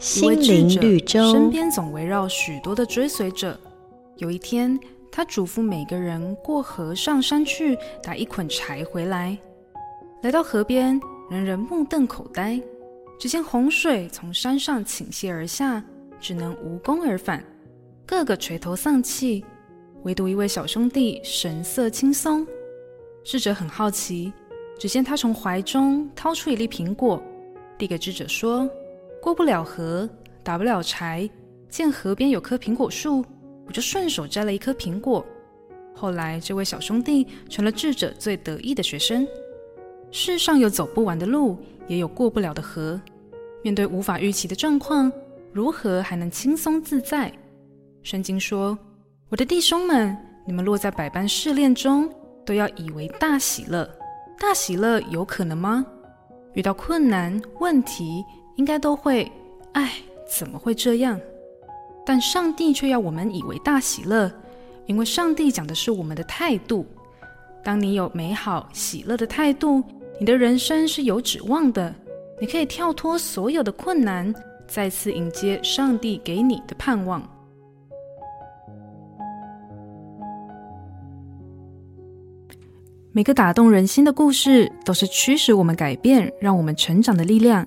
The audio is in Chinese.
心灵绿洲，身边总围绕许多的追随者。有一天，他嘱咐每个人过河上山去打一捆柴回来。来到河边，人人目瞪口呆。只见洪水从山上倾泻而下，只能无功而返，个个垂头丧气。唯独一位小兄弟神色轻松。智者很好奇，只见他从怀中掏出一粒苹果，递给智者说：“过不了河，打不了柴，见河边有棵苹果树，我就顺手摘了一颗苹果。”后来，这位小兄弟成了智者最得意的学生。世上有走不完的路，也有过不了的河。面对无法预期的状况，如何还能轻松自在？圣经说：“我的弟兄们，你们落在百般试炼中，都要以为大喜乐。大喜乐有可能吗？遇到困难问题，应该都会，哎，怎么会这样？但上帝却要我们以为大喜乐，因为上帝讲的是我们的态度。当你有美好喜乐的态度，你的人生是有指望的。”你可以跳脱所有的困难，再次迎接上帝给你的盼望。每个打动人心的故事，都是驱使我们改变、让我们成长的力量。